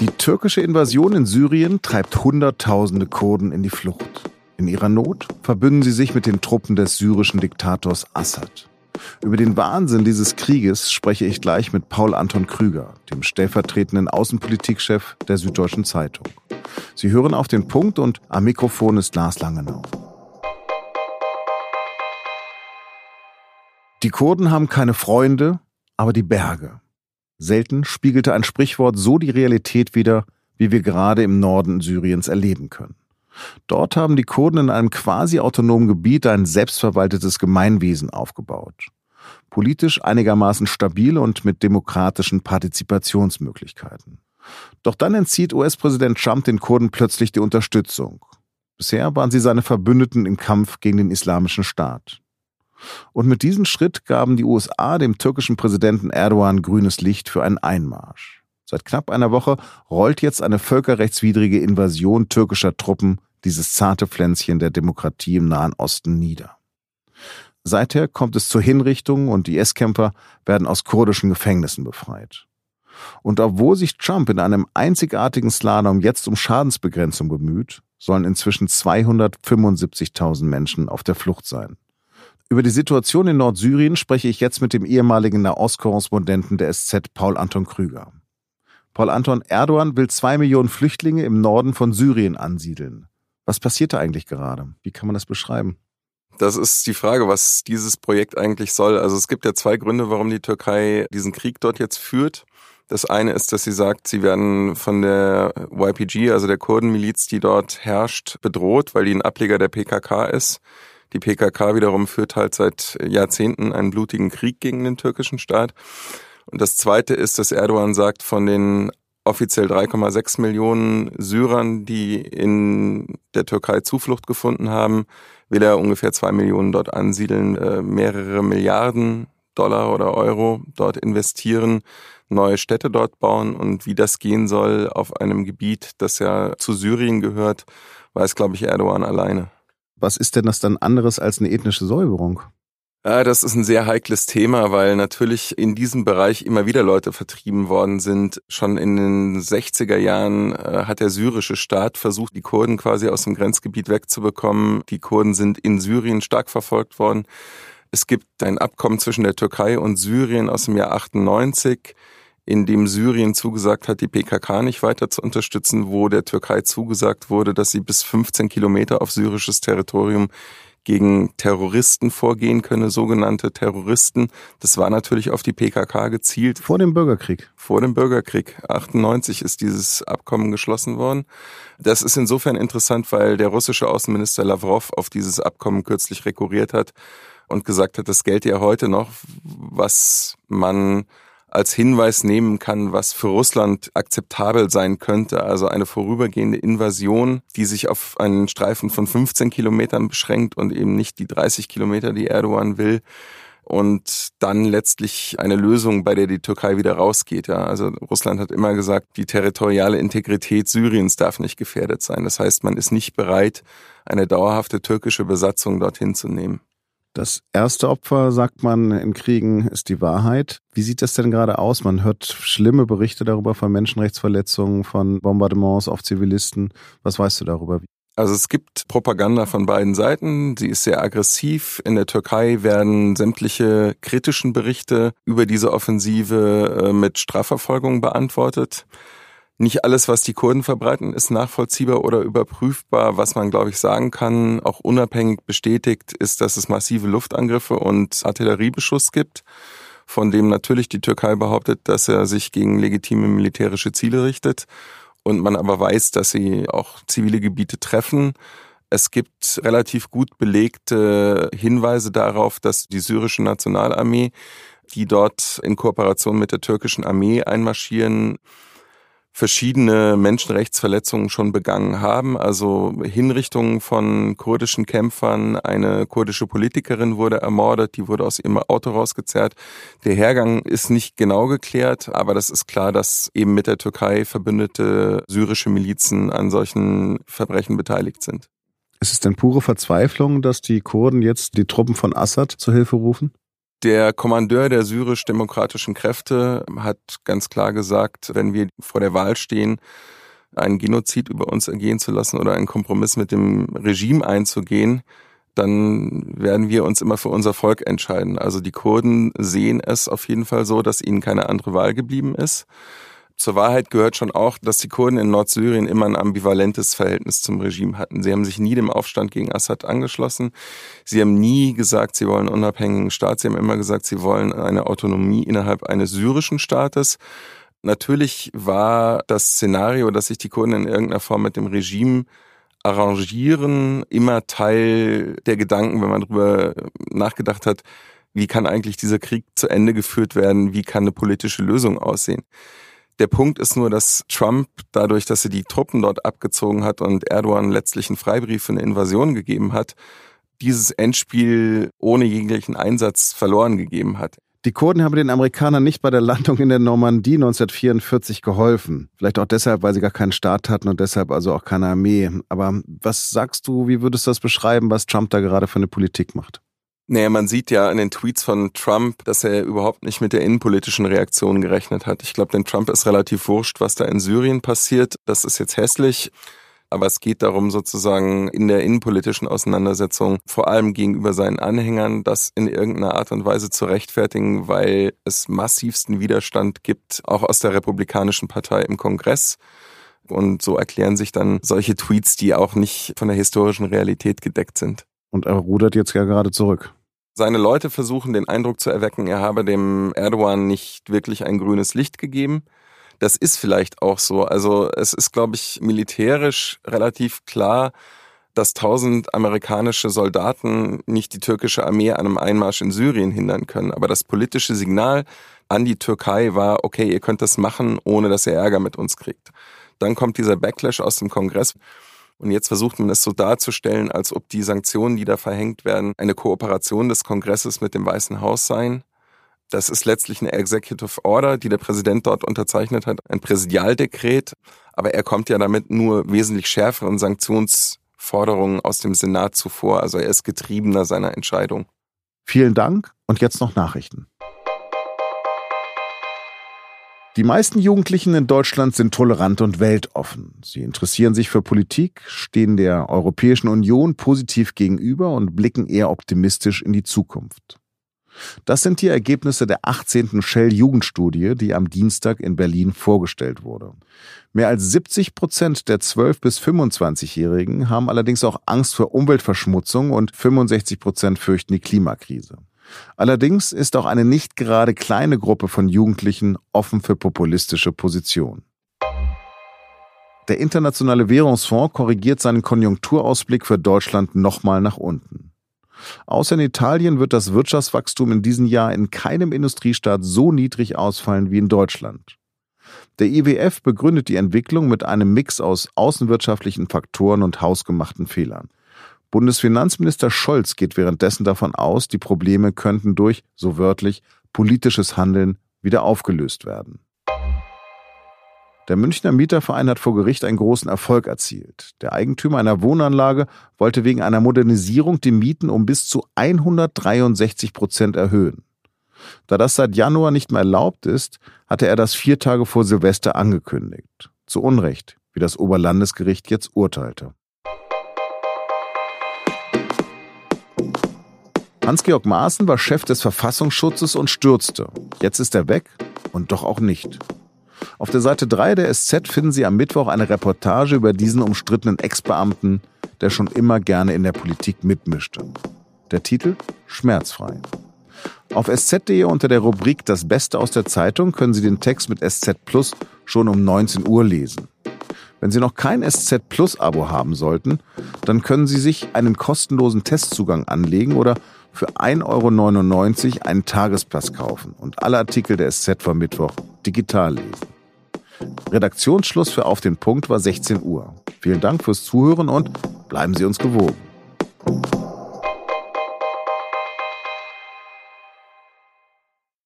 Die türkische Invasion in Syrien treibt Hunderttausende Kurden in die Flucht. In ihrer Not verbünden sie sich mit den Truppen des syrischen Diktators Assad. Über den Wahnsinn dieses Krieges spreche ich gleich mit Paul Anton Krüger, dem stellvertretenden Außenpolitikchef der Süddeutschen Zeitung. Sie hören auf den Punkt und am Mikrofon ist Lars Langenau. Die Kurden haben keine Freunde, aber die Berge. Selten spiegelte ein Sprichwort so die Realität wider, wie wir gerade im Norden Syriens erleben können. Dort haben die Kurden in einem quasi autonomen Gebiet ein selbstverwaltetes Gemeinwesen aufgebaut. Politisch einigermaßen stabil und mit demokratischen Partizipationsmöglichkeiten. Doch dann entzieht US-Präsident Trump den Kurden plötzlich die Unterstützung. Bisher waren sie seine Verbündeten im Kampf gegen den Islamischen Staat. Und mit diesem Schritt gaben die USA dem türkischen Präsidenten Erdogan grünes Licht für einen Einmarsch. Seit knapp einer Woche rollt jetzt eine völkerrechtswidrige Invasion türkischer Truppen dieses zarte Pflänzchen der Demokratie im Nahen Osten nieder. Seither kommt es zur Hinrichtung und die IS-Kämpfer werden aus kurdischen Gefängnissen befreit. Und obwohl sich Trump in einem einzigartigen Slalom jetzt um Schadensbegrenzung bemüht, sollen inzwischen 275.000 Menschen auf der Flucht sein. Über die Situation in Nordsyrien spreche ich jetzt mit dem ehemaligen Nahostkorrespondenten der SZ Paul Anton Krüger. Paul Anton Erdogan will zwei Millionen Flüchtlinge im Norden von Syrien ansiedeln. Was passiert da eigentlich gerade? Wie kann man das beschreiben? Das ist die Frage, was dieses Projekt eigentlich soll. Also es gibt ja zwei Gründe, warum die Türkei diesen Krieg dort jetzt führt. Das eine ist, dass sie sagt, sie werden von der YPG, also der Kurdenmiliz, die dort herrscht, bedroht, weil die ein Ableger der PKK ist. Die PKK wiederum führt halt seit Jahrzehnten einen blutigen Krieg gegen den türkischen Staat. Und das Zweite ist, dass Erdogan sagt, von den offiziell 3,6 Millionen Syrern, die in der Türkei Zuflucht gefunden haben, will er ungefähr zwei Millionen dort ansiedeln, äh, mehrere Milliarden Dollar oder Euro dort investieren, neue Städte dort bauen und wie das gehen soll auf einem Gebiet, das ja zu Syrien gehört, weiß, glaube ich, Erdogan alleine. Was ist denn das dann anderes als eine ethnische Säuberung? Ja, das ist ein sehr heikles Thema, weil natürlich in diesem Bereich immer wieder Leute vertrieben worden sind. Schon in den 60er Jahren äh, hat der syrische Staat versucht, die Kurden quasi aus dem Grenzgebiet wegzubekommen. Die Kurden sind in Syrien stark verfolgt worden. Es gibt ein Abkommen zwischen der Türkei und Syrien aus dem Jahr 98 in dem Syrien zugesagt hat, die PKK nicht weiter zu unterstützen, wo der Türkei zugesagt wurde, dass sie bis 15 Kilometer auf syrisches Territorium gegen Terroristen vorgehen könne, sogenannte Terroristen. Das war natürlich auf die PKK gezielt. Vor dem Bürgerkrieg. Vor dem Bürgerkrieg. 98 ist dieses Abkommen geschlossen worden. Das ist insofern interessant, weil der russische Außenminister Lavrov auf dieses Abkommen kürzlich rekurriert hat und gesagt hat, das gelte ja heute noch, was man als Hinweis nehmen kann, was für Russland akzeptabel sein könnte. Also eine vorübergehende Invasion, die sich auf einen Streifen von 15 Kilometern beschränkt und eben nicht die 30 Kilometer, die Erdogan will. Und dann letztlich eine Lösung, bei der die Türkei wieder rausgeht. Ja. Also Russland hat immer gesagt, die territoriale Integrität Syriens darf nicht gefährdet sein. Das heißt, man ist nicht bereit, eine dauerhafte türkische Besatzung dorthin zu nehmen. Das erste Opfer, sagt man in Kriegen, ist die Wahrheit. Wie sieht das denn gerade aus? Man hört schlimme Berichte darüber von Menschenrechtsverletzungen, von Bombardements auf Zivilisten. Was weißt du darüber? Also es gibt Propaganda von beiden Seiten. Sie ist sehr aggressiv. In der Türkei werden sämtliche kritischen Berichte über diese Offensive äh, mit Strafverfolgung beantwortet. Nicht alles, was die Kurden verbreiten, ist nachvollziehbar oder überprüfbar. Was man, glaube ich, sagen kann, auch unabhängig bestätigt, ist, dass es massive Luftangriffe und Artilleriebeschuss gibt, von dem natürlich die Türkei behauptet, dass er sich gegen legitime militärische Ziele richtet. Und man aber weiß, dass sie auch zivile Gebiete treffen. Es gibt relativ gut belegte Hinweise darauf, dass die syrische Nationalarmee, die dort in Kooperation mit der türkischen Armee einmarschieren, verschiedene Menschenrechtsverletzungen schon begangen haben, also Hinrichtungen von kurdischen Kämpfern. Eine kurdische Politikerin wurde ermordet, die wurde aus ihrem Auto rausgezerrt. Der Hergang ist nicht genau geklärt, aber das ist klar, dass eben mit der Türkei verbündete syrische Milizen an solchen Verbrechen beteiligt sind. Ist es denn pure Verzweiflung, dass die Kurden jetzt die Truppen von Assad zur Hilfe rufen? Der Kommandeur der syrisch-demokratischen Kräfte hat ganz klar gesagt, wenn wir vor der Wahl stehen, einen Genozid über uns ergehen zu lassen oder einen Kompromiss mit dem Regime einzugehen, dann werden wir uns immer für unser Volk entscheiden. Also die Kurden sehen es auf jeden Fall so, dass ihnen keine andere Wahl geblieben ist. Zur Wahrheit gehört schon auch, dass die Kurden in Nordsyrien immer ein ambivalentes Verhältnis zum Regime hatten. Sie haben sich nie dem Aufstand gegen Assad angeschlossen. Sie haben nie gesagt, sie wollen einen unabhängigen Staat. Sie haben immer gesagt, sie wollen eine Autonomie innerhalb eines syrischen Staates. Natürlich war das Szenario, dass sich die Kurden in irgendeiner Form mit dem Regime arrangieren, immer Teil der Gedanken, wenn man darüber nachgedacht hat, wie kann eigentlich dieser Krieg zu Ende geführt werden, wie kann eine politische Lösung aussehen. Der Punkt ist nur, dass Trump dadurch, dass er die Truppen dort abgezogen hat und Erdogan letztlich einen Freibrief für eine Invasion gegeben hat, dieses Endspiel ohne jeglichen Einsatz verloren gegeben hat. Die Kurden haben den Amerikanern nicht bei der Landung in der Normandie 1944 geholfen. Vielleicht auch deshalb, weil sie gar keinen Staat hatten und deshalb also auch keine Armee. Aber was sagst du, wie würdest du das beschreiben, was Trump da gerade für eine Politik macht? Naja, man sieht ja an den Tweets von Trump, dass er überhaupt nicht mit der innenpolitischen Reaktion gerechnet hat. Ich glaube, den Trump ist relativ wurscht, was da in Syrien passiert. Das ist jetzt hässlich. Aber es geht darum, sozusagen in der innenpolitischen Auseinandersetzung, vor allem gegenüber seinen Anhängern, das in irgendeiner Art und Weise zu rechtfertigen, weil es massivsten Widerstand gibt, auch aus der Republikanischen Partei im Kongress. Und so erklären sich dann solche Tweets, die auch nicht von der historischen Realität gedeckt sind. Und er rudert jetzt ja gerade zurück. Seine Leute versuchen den Eindruck zu erwecken, er habe dem Erdogan nicht wirklich ein grünes Licht gegeben. Das ist vielleicht auch so. Also es ist, glaube ich, militärisch relativ klar, dass tausend amerikanische Soldaten nicht die türkische Armee an einem Einmarsch in Syrien hindern können. Aber das politische Signal an die Türkei war, okay, ihr könnt das machen, ohne dass ihr Ärger mit uns kriegt. Dann kommt dieser Backlash aus dem Kongress. Und jetzt versucht man es so darzustellen, als ob die Sanktionen, die da verhängt werden, eine Kooperation des Kongresses mit dem Weißen Haus seien. Das ist letztlich eine Executive Order, die der Präsident dort unterzeichnet hat, ein Präsidialdekret. Aber er kommt ja damit nur wesentlich schärferen Sanktionsforderungen aus dem Senat zuvor. Also er ist getriebener seiner Entscheidung. Vielen Dank und jetzt noch Nachrichten. Die meisten Jugendlichen in Deutschland sind tolerant und weltoffen. Sie interessieren sich für Politik, stehen der Europäischen Union positiv gegenüber und blicken eher optimistisch in die Zukunft. Das sind die Ergebnisse der 18. Shell-Jugendstudie, die am Dienstag in Berlin vorgestellt wurde. Mehr als 70 Prozent der 12- bis 25-Jährigen haben allerdings auch Angst vor Umweltverschmutzung und 65 Prozent fürchten die Klimakrise. Allerdings ist auch eine nicht gerade kleine Gruppe von Jugendlichen offen für populistische Positionen. Der Internationale Währungsfonds korrigiert seinen Konjunkturausblick für Deutschland nochmal nach unten. Außer in Italien wird das Wirtschaftswachstum in diesem Jahr in keinem Industriestaat so niedrig ausfallen wie in Deutschland. Der IWF begründet die Entwicklung mit einem Mix aus außenwirtschaftlichen Faktoren und hausgemachten Fehlern. Bundesfinanzminister Scholz geht währenddessen davon aus, die Probleme könnten durch, so wörtlich, politisches Handeln wieder aufgelöst werden. Der Münchner Mieterverein hat vor Gericht einen großen Erfolg erzielt. Der Eigentümer einer Wohnanlage wollte wegen einer Modernisierung die Mieten um bis zu 163 Prozent erhöhen. Da das seit Januar nicht mehr erlaubt ist, hatte er das vier Tage vor Silvester angekündigt. Zu Unrecht, wie das Oberlandesgericht jetzt urteilte. Hans-Georg Maaßen war Chef des Verfassungsschutzes und stürzte. Jetzt ist er weg und doch auch nicht. Auf der Seite 3 der SZ finden Sie am Mittwoch eine Reportage über diesen umstrittenen Ex-Beamten, der schon immer gerne in der Politik mitmischte. Der Titel Schmerzfrei. Auf sz.de unter der Rubrik Das Beste aus der Zeitung können Sie den Text mit SZ Plus schon um 19 Uhr lesen. Wenn Sie noch kein SZ Plus Abo haben sollten, dann können Sie sich einen kostenlosen Testzugang anlegen oder für 1,99 Euro einen Tagesplatz kaufen und alle Artikel der SZ vom Mittwoch digital lesen. Redaktionsschluss für Auf den Punkt war 16 Uhr. Vielen Dank fürs Zuhören und bleiben Sie uns gewogen.